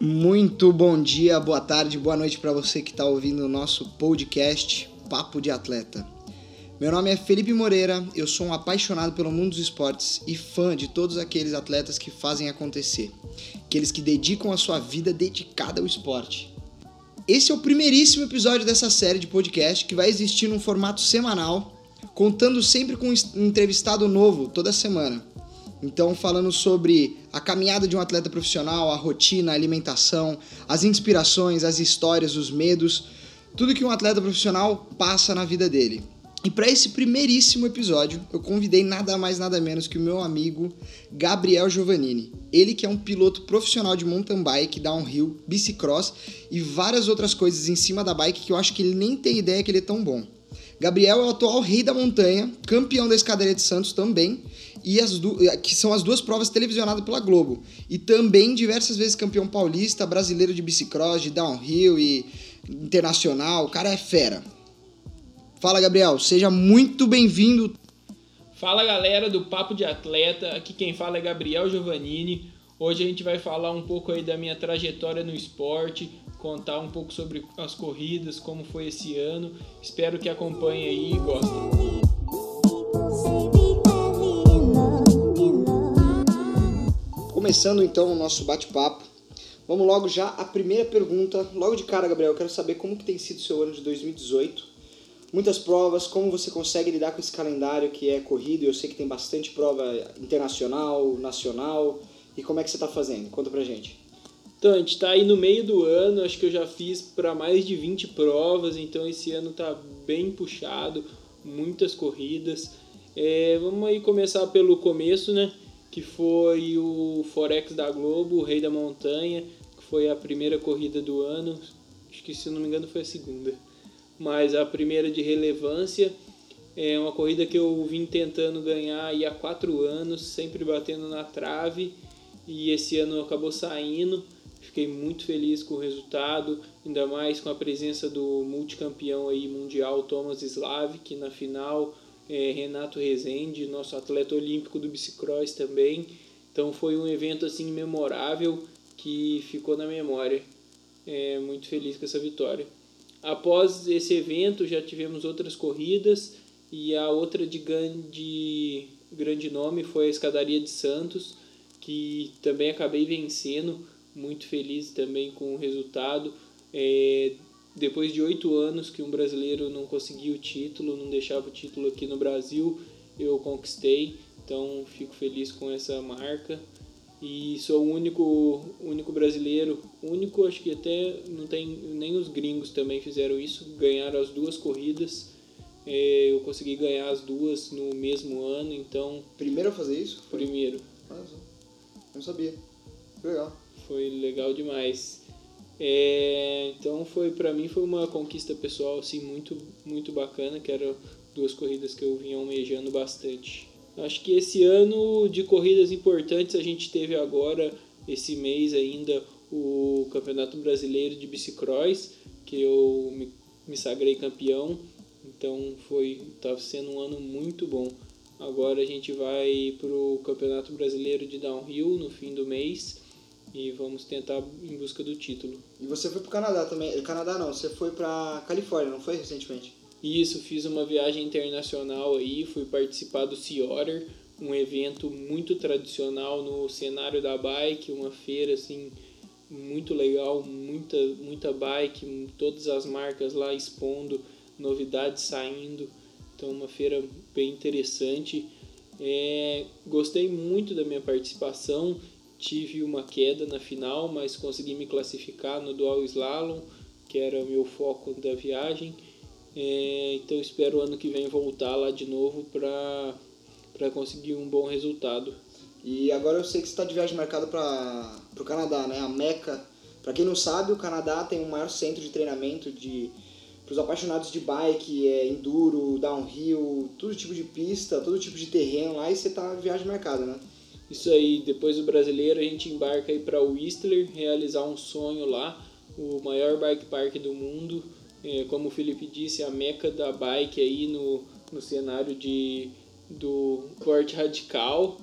Muito bom dia, boa tarde, boa noite para você que está ouvindo o nosso podcast Papo de Atleta. Meu nome é Felipe Moreira, eu sou um apaixonado pelo mundo dos esportes e fã de todos aqueles atletas que fazem acontecer, aqueles que dedicam a sua vida dedicada ao esporte. Esse é o primeiríssimo episódio dessa série de podcast que vai existir num formato semanal, contando sempre com um entrevistado novo toda semana. Então, falando sobre a caminhada de um atleta profissional, a rotina, a alimentação, as inspirações, as histórias, os medos, tudo que um atleta profissional passa na vida dele. E para esse primeiríssimo episódio, eu convidei nada mais nada menos que o meu amigo Gabriel Giovannini. Ele que é um piloto profissional de mountain bike, downhill, bicicross e várias outras coisas em cima da bike que eu acho que ele nem tem ideia que ele é tão bom. Gabriel é o atual rei da montanha, campeão da escadaria de Santos também, e as que são as duas provas televisionadas pela Globo. E também diversas vezes campeão paulista, brasileiro de bicicross, de downhill e internacional. O cara é fera. Fala, Gabriel, seja muito bem-vindo. Fala, galera do Papo de Atleta. Aqui quem fala é Gabriel Giovannini. Hoje a gente vai falar um pouco aí da minha trajetória no esporte, contar um pouco sobre as corridas, como foi esse ano. Espero que acompanhem aí e gostem. Começando então o nosso bate-papo, vamos logo já a primeira pergunta, logo de cara, Gabriel, eu quero saber como que tem sido o seu ano de 2018. Muitas provas, como você consegue lidar com esse calendário que é corrido? Eu sei que tem bastante prova internacional, nacional, e como é que você está fazendo? Conta pra gente. Então, a gente está aí no meio do ano, acho que eu já fiz para mais de 20 provas, então esse ano está bem puxado, muitas corridas. É, vamos aí começar pelo começo, né? Que foi o Forex da Globo, o Rei da Montanha, que foi a primeira corrida do ano, acho que se não me engano foi a segunda, mas a primeira de relevância. É uma corrida que eu vim tentando ganhar há quatro anos, sempre batendo na trave, e esse ano acabou saindo. Fiquei muito feliz com o resultado, ainda mais com a presença do multicampeão aí mundial Thomas Slavik na final é, Renato Rezende, nosso atleta olímpico do bicicross também. Então foi um evento assim memorável que ficou na memória. É, muito feliz com essa vitória. Após esse evento já tivemos outras corridas e a outra de grande, grande nome foi a Escadaria de Santos, que também acabei vencendo, muito feliz também com o resultado. É, depois de oito anos que um brasileiro não conseguia o título, não deixava o título aqui no Brasil, eu conquistei. Então fico feliz com essa marca e sou o único único brasileiro, único acho que até não tem nem os gringos também fizeram isso, ganharam as duas corridas. É, eu consegui ganhar as duas no mesmo ano, então. Primeiro a fazer isso? Foi? Primeiro. Ah, não sabia. Legal. Foi legal demais. É, então foi para mim foi uma conquista pessoal assim muito muito bacana, que eram duas corridas que eu vinha almejando bastante. Acho que esse ano de corridas importantes a gente teve agora esse mês ainda o Campeonato Brasileiro de Bicicross, que eu me, me sagrei campeão. Então foi tá sendo um ano muito bom. Agora a gente vai pro Campeonato Brasileiro de Downhill no fim do mês e vamos tentar em busca do título. E você foi para o Canadá também? Canadá não, você foi para Califórnia, não foi recentemente? Isso, fiz uma viagem internacional aí, fui participar do Sea Otter, um evento muito tradicional no cenário da bike, uma feira assim muito legal, muita muita bike, todas as marcas lá expondo, novidades saindo, então uma feira bem interessante. É, gostei muito da minha participação tive uma queda na final, mas consegui me classificar no dual slalom, que era o meu foco da viagem. É, então espero ano que vem voltar lá de novo para conseguir um bom resultado. E agora eu sei que você está de viagem marcada para o Canadá, né? A Meca. Para quem não sabe, o Canadá tem o maior centro de treinamento de para os apaixonados de bike, é, enduro, downhill, todo tipo de pista, todo tipo de terreno lá e você de viagem marcada, né? Isso aí, depois do brasileiro, a gente embarca aí para Whistler, realizar um sonho lá, o maior bike park do mundo. É, como o Felipe disse, a meca da bike aí no, no cenário de, do corte radical.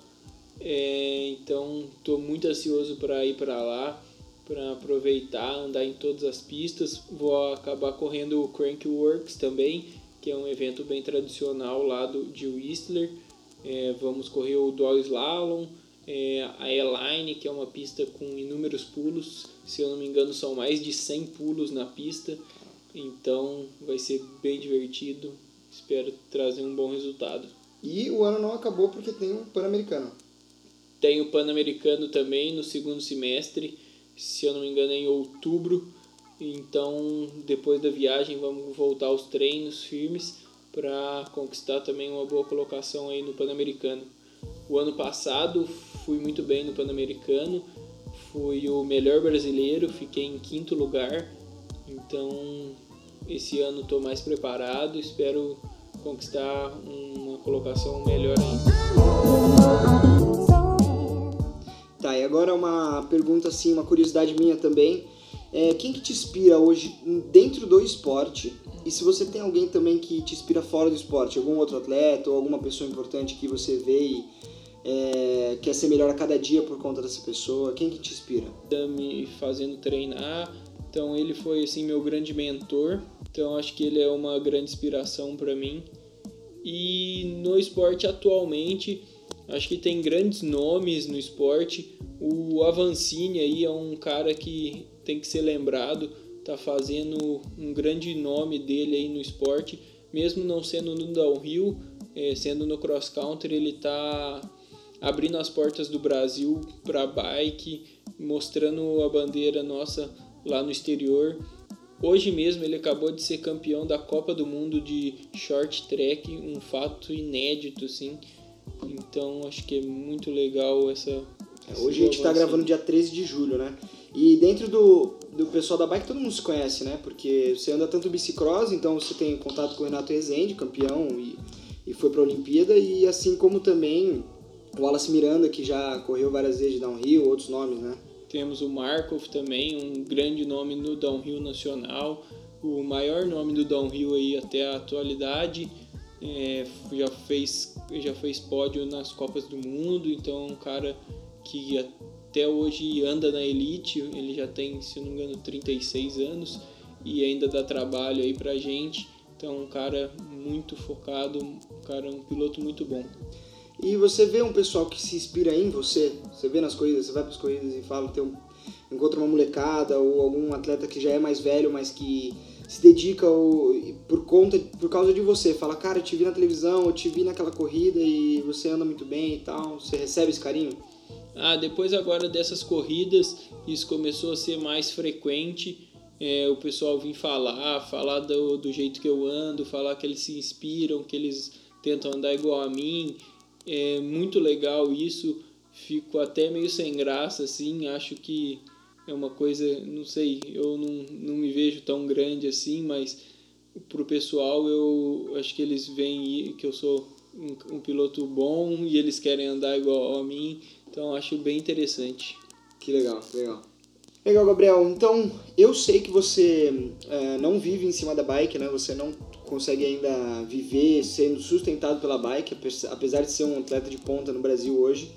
É, então, estou muito ansioso para ir para lá. para aproveitar, andar em todas as pistas. Vou acabar correndo o Crankworks também, que é um evento bem tradicional lá do, de Whistler. É, vamos correr o Dog Slalom, é, a E-Line, que é uma pista com inúmeros pulos. Se eu não me engano, são mais de 100 pulos na pista. Então vai ser bem divertido. Espero trazer um bom resultado. E o ano não acabou porque tem o Pan-Americano. Tem o Pan-Americano também no segundo semestre, se eu não me engano é em outubro. Então, depois da viagem, vamos voltar aos treinos firmes para conquistar também uma boa colocação aí no Pan-Americano. O ano passado fui muito bem no Pan-Americano, fui o melhor brasileiro, fiquei em quinto lugar. Então, esse ano estou mais preparado, espero conquistar uma colocação melhor ainda. Tá, e agora uma pergunta assim, uma curiosidade minha também. É, quem que te inspira hoje dentro do esporte? E se você tem alguém também que te inspira fora do esporte, algum outro atleta ou alguma pessoa importante que você vê e é, quer ser melhor a cada dia por conta dessa pessoa, quem que te inspira? Tá me fazendo treinar, então ele foi assim meu grande mentor. Então acho que ele é uma grande inspiração para mim. E no esporte atualmente, acho que tem grandes nomes no esporte. O Avancini aí é um cara que tem que ser lembrado, tá fazendo um grande nome dele aí no esporte, mesmo não sendo no downhill, é, sendo no cross country, ele tá abrindo as portas do Brasil para bike, mostrando a bandeira nossa lá no exterior. Hoje mesmo ele acabou de ser campeão da Copa do Mundo de Short Track, um fato inédito, assim. Então acho que é muito legal essa. É, hoje a gente está gravando dia 13 de julho, né? E dentro do, do pessoal da bike todo mundo se conhece, né? Porque você anda tanto bicicross, então você tem contato com o Renato Rezende, campeão, e, e foi para a Olimpíada, e assim como também o Wallace Miranda, que já correu várias vezes de downhill, outros nomes, né? Temos o Markov também, um grande nome no downhill nacional, o maior nome do downhill aí até a atualidade. É, já fez já fez pódio nas Copas do Mundo, então um cara que até hoje anda na elite, ele já tem, se não me engano, 36 anos e ainda dá trabalho aí pra gente. Então, um cara muito focado, um cara um piloto muito bom. E você vê um pessoal que se inspira em você, você vê nas corridas, você vai para as corridas e fala, tem um, encontra uma molecada ou algum atleta que já é mais velho, mas que se dedica ou, por conta, por causa de você, fala, cara, eu te vi na televisão, eu te vi naquela corrida e você anda muito bem e tal, você recebe esse carinho? Ah, depois agora dessas corridas, isso começou a ser mais frequente, é, o pessoal vir falar, falar do, do jeito que eu ando, falar que eles se inspiram, que eles tentam andar igual a mim, é muito legal isso. Fico até meio sem graça, assim. Acho que é uma coisa, não sei, eu não, não me vejo tão grande assim, mas pro pessoal eu acho que eles veem que eu sou um, um piloto bom e eles querem andar igual a mim. Então acho bem interessante. Que legal, legal. Legal, Gabriel. Então, eu sei que você é, não vive em cima da bike, né? Você não consegue ainda viver sendo sustentado pela bike, apesar de ser um atleta de ponta no Brasil hoje.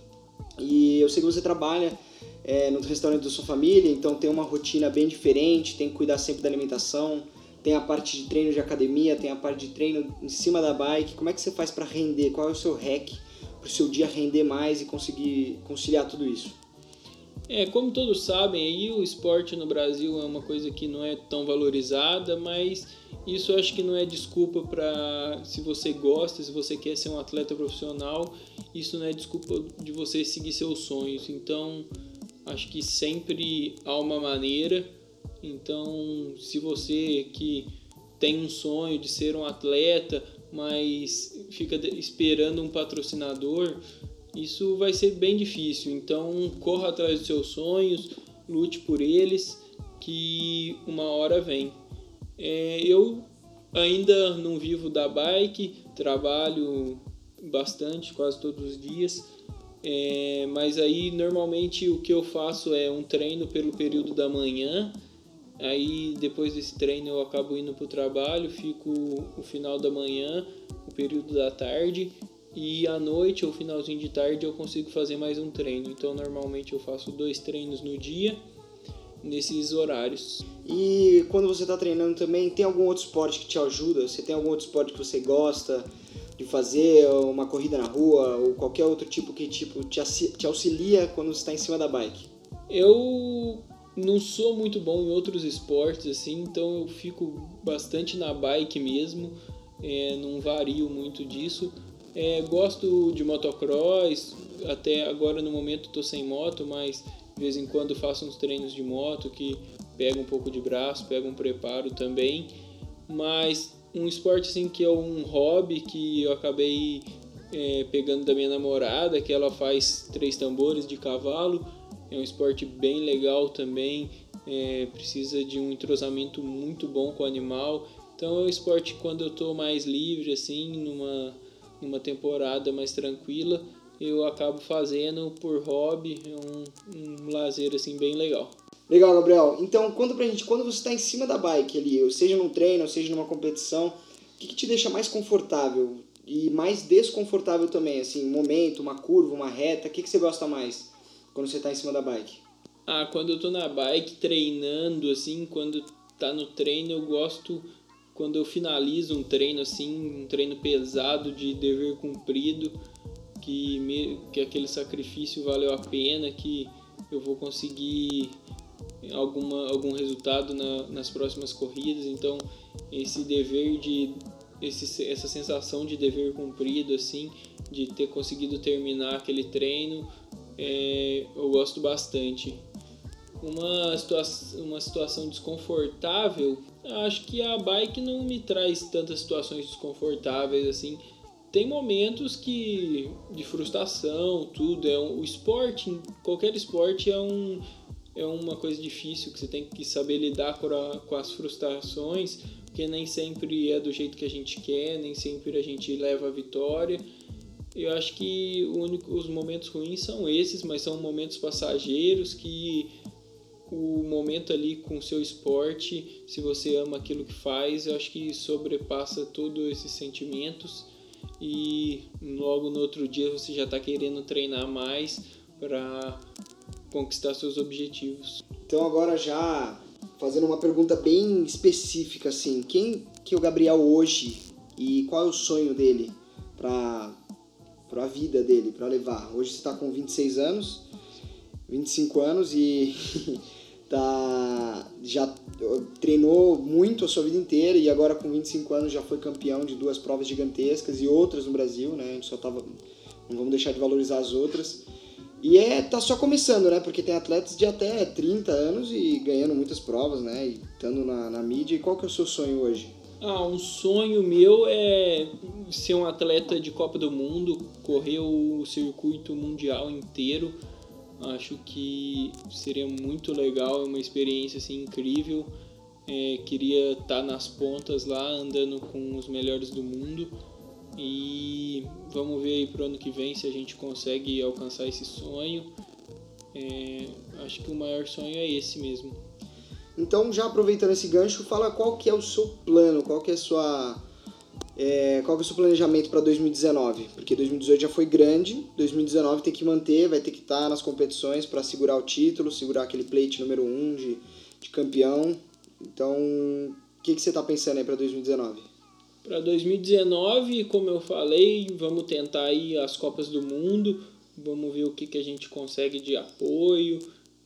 E eu sei que você trabalha é, no restaurante da sua família, então tem uma rotina bem diferente, tem que cuidar sempre da alimentação, tem a parte de treino de academia, tem a parte de treino em cima da bike. Como é que você faz para render? Qual é o seu hack para o seu dia render mais e conseguir conciliar tudo isso? É, como todos sabem, aí o esporte no Brasil é uma coisa que não é tão valorizada, mas isso acho que não é desculpa para se você gosta, se você quer ser um atleta profissional, isso não é desculpa de você seguir seus sonhos. Então, acho que sempre há uma maneira. Então, se você que tem um sonho de ser um atleta, mas fica esperando um patrocinador, isso vai ser bem difícil. Então, corra atrás dos seus sonhos, lute por eles, que uma hora vem. É, eu ainda não vivo da bike, trabalho bastante, quase todos os dias. É, mas aí normalmente o que eu faço é um treino pelo período da manhã. Aí depois desse treino eu acabo indo para o trabalho, fico o final da manhã, o período da tarde e à noite ou finalzinho de tarde eu consigo fazer mais um treino. Então normalmente eu faço dois treinos no dia nesses horários. E quando você está treinando também, tem algum outro esporte que te ajuda? Você tem algum outro esporte que você gosta de fazer, uma corrida na rua ou qualquer outro tipo que tipo te, auxilia quando está em cima da bike? Eu não sou muito bom em outros esportes assim, então eu fico bastante na bike mesmo, é, não vario muito disso. É, gosto de motocross, até agora no momento estou sem moto, mas de vez em quando faço uns treinos de moto que pega um pouco de braço, pega um preparo também. Mas um esporte assim que é um hobby que eu acabei é, pegando da minha namorada, que ela faz três tambores de cavalo. É um esporte bem legal também, é, precisa de um entrosamento muito bom com o animal. Então é um esporte quando eu estou mais livre, assim, numa, numa temporada mais tranquila, eu acabo fazendo por hobby, é um, um lazer assim bem legal. Legal, Gabriel. Então, conta pra gente, quando você está em cima da bike ali, seja num treino, seja numa competição, o que, que te deixa mais confortável e mais desconfortável também? Assim, um momento, uma curva, uma reta, o que, que você gosta mais quando você está em cima da bike? Ah, quando eu tô na bike treinando, assim, quando tá no treino, eu gosto quando eu finalizo um treino assim, um treino pesado de dever cumprido, que, me, que aquele sacrifício valeu a pena, que eu vou conseguir alguma, algum resultado na, nas próximas corridas. Então, esse dever de. Esse, essa sensação de dever cumprido, assim, de ter conseguido terminar aquele treino, é, eu gosto bastante. Uma, situa uma situação desconfortável, acho que a bike não me traz tantas situações desconfortáveis assim. Tem momentos que de frustração, tudo é um, o esporte, qualquer esporte é um é uma coisa difícil que você tem que saber lidar com, a, com as frustrações, porque nem sempre é do jeito que a gente quer, nem sempre a gente leva a vitória. Eu acho que único, os momentos ruins são esses, mas são momentos passageiros que o momento ali com o seu esporte, se você ama aquilo que faz, eu acho que sobrepassa todos esses sentimentos e logo no outro dia você já está querendo treinar mais para conquistar seus objetivos. Então agora já fazendo uma pergunta bem específica assim, quem que é o Gabriel hoje e qual é o sonho dele para para a vida dele, para levar? Hoje você está com 26 anos, 25 anos e tá já treinou muito a sua vida inteira e agora com 25 anos já foi campeão de duas provas gigantescas e outras no Brasil, né? A gente só tava não vamos deixar de valorizar as outras. E é, tá só começando, né? Porque tem atletas de até 30 anos e ganhando muitas provas, né? E estando na, na mídia. E qual que é o seu sonho hoje? Ah, um sonho meu é ser um atleta de Copa do Mundo, correr o circuito mundial inteiro. Acho que seria muito legal, é uma experiência assim, incrível. É, queria estar tá nas pontas lá, andando com os melhores do mundo. E vamos ver aí pro ano que vem se a gente consegue alcançar esse sonho. É, acho que o maior sonho é esse mesmo. Então, já aproveitando esse gancho, fala qual que é o seu plano, qual que é a sua é, qual que é o seu planejamento para 2019? Porque 2018 já foi grande, 2019 tem que manter, vai ter que estar tá nas competições para segurar o título, segurar aquele plate número 1 um de, de campeão. Então, o que, que você está pensando aí para 2019? Para 2019, como eu falei, vamos tentar aí as Copas do Mundo, vamos ver o que, que a gente consegue de apoio,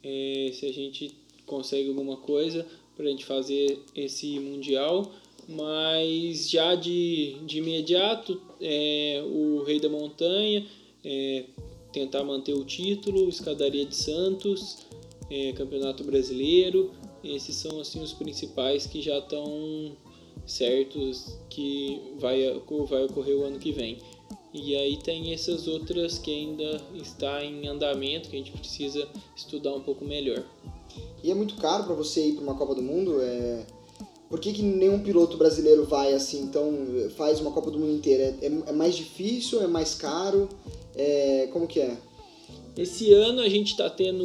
é, se a gente consegue alguma coisa para a gente fazer esse Mundial. Mas já de, de imediato, é, o Rei da Montanha, é, tentar manter o título, Escadaria de Santos, é, Campeonato Brasileiro, esses são assim os principais que já estão certos que vai, vai ocorrer o ano que vem. E aí tem essas outras que ainda está em andamento, que a gente precisa estudar um pouco melhor. E é muito caro para você ir para uma Copa do Mundo? É... Por que, que nenhum piloto brasileiro vai assim, então faz uma Copa do Mundo inteira? É, é mais difícil? É mais caro? É... Como que é? Esse ano a gente está tendo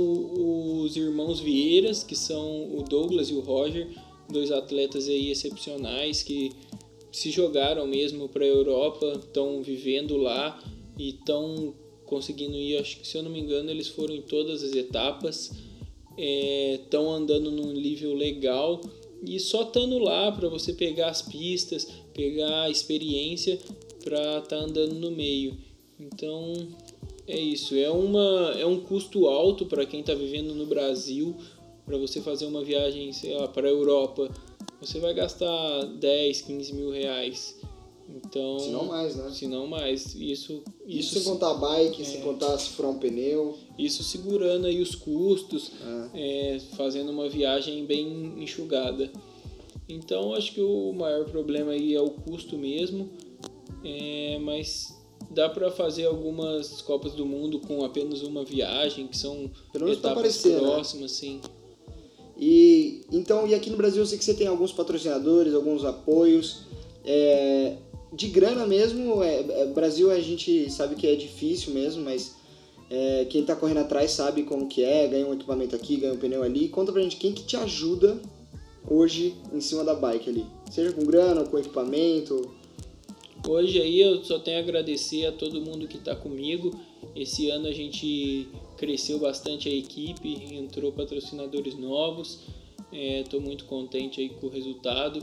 os irmãos Vieiras, que são o Douglas e o Roger, dois atletas aí excepcionais que se jogaram mesmo para a Europa, estão vivendo lá e estão conseguindo ir, acho que se eu não me engano, eles foram em todas as etapas. Estão é, andando num nível legal e só estando lá para você pegar as pistas, pegar a experiência para estar tá andando no meio. Então é isso, é, uma, é um custo alto para quem está vivendo no Brasil, para você fazer uma viagem, sei lá, para a Europa, você vai gastar 10, 15 mil reais. Então, se não mais, né? Se não mais. Isso, isso, isso sem contar a bike, é, sem contar se furar um pneu. Isso segurando aí os custos, é. É, fazendo uma viagem bem enxugada. Então, acho que o maior problema aí é o custo mesmo. É, mas dá para fazer algumas Copas do Mundo com apenas uma viagem, que são Pelo etapas aparecer, né? próximas, né? sim. E então, e aqui no Brasil eu sei que você tem alguns patrocinadores, alguns apoios. É, de grana mesmo, é, é, Brasil a gente sabe que é difícil mesmo, mas é, quem está correndo atrás sabe como que é, ganha um equipamento aqui, ganha um pneu ali. Conta pra gente quem que te ajuda hoje em cima da bike ali. Seja com grana, com equipamento. Hoje aí eu só tenho a agradecer a todo mundo que está comigo. Esse ano a gente cresceu bastante a equipe, entrou patrocinadores novos. Estou é, muito contente aí com o resultado.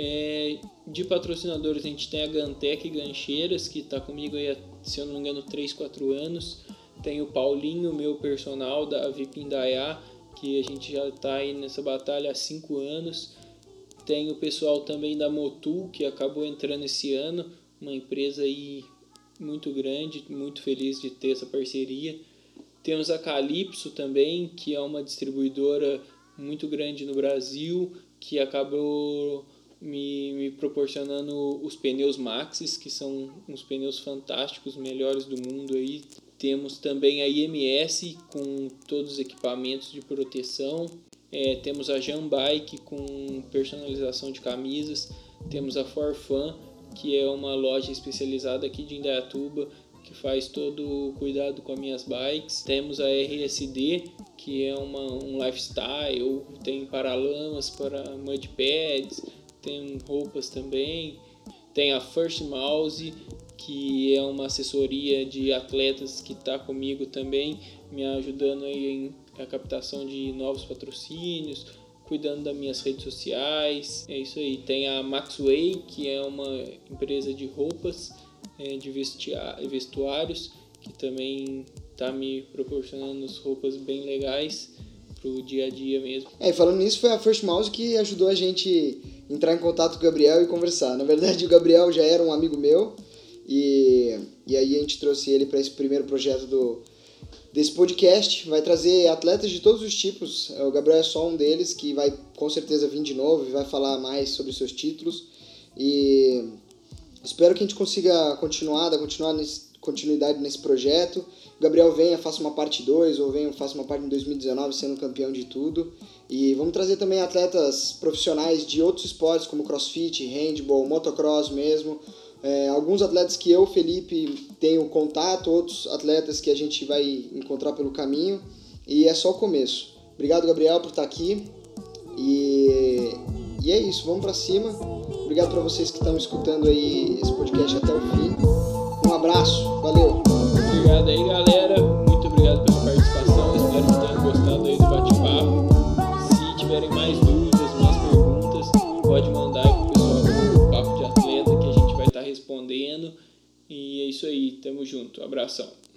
É, de patrocinadores a gente tem a Gantec Gancheiras, que está comigo aí, se eu não me engano, 3, 4 anos. Tem o Paulinho, meu personal da VIP Indaiá, que a gente já está aí nessa batalha há 5 anos. Tem o pessoal também da Motul, que acabou entrando esse ano, uma empresa aí muito grande, muito feliz de ter essa parceria. Temos a Calypso também, que é uma distribuidora muito grande no Brasil, que acabou me, me proporcionando os pneus Maxis, que são uns pneus fantásticos, melhores do mundo aí. Temos também a IMS com todos os equipamentos de proteção. É, temos a Jambike com personalização de camisas. Temos a Forfan, que é uma loja especializada aqui de Indaiatuba, que faz todo o cuidado com as minhas bikes. Temos a RSD, que é uma, um lifestyle, tem paralamas para mudpads, tem roupas também. Tem a First Mouse, que é uma assessoria de atletas que está comigo também, me ajudando aí em a captação de novos patrocínios, cuidando das minhas redes sociais. É isso aí. Tem a Maxway, que é uma empresa de roupas, é, de vestuários, que também está me proporcionando roupas bem legais pro dia a dia mesmo. É, falando nisso, foi a First Mouse que ajudou a gente entrar em contato com o Gabriel e conversar. Na verdade, o Gabriel já era um amigo meu e, e aí a gente trouxe ele para esse primeiro projeto do, desse podcast. Vai trazer atletas de todos os tipos. O Gabriel é só um deles que vai com certeza vir de novo e vai falar mais sobre seus títulos. E espero que a gente consiga continuar, continuar nesse, continuidade nesse projeto. O Gabriel venha, faça uma parte 2 ou venha, faça uma parte em 2019 sendo campeão de tudo. E vamos trazer também atletas profissionais de outros esportes como crossfit, handball, motocross mesmo. É, alguns atletas que eu, Felipe, tenho contato, outros atletas que a gente vai encontrar pelo caminho. E é só o começo. Obrigado, Gabriel, por estar aqui. E, e é isso, vamos para cima. Obrigado para vocês que estão escutando aí esse podcast até o fim. Um abraço, valeu! Obrigado aí, galera. Tamo junto. Abração.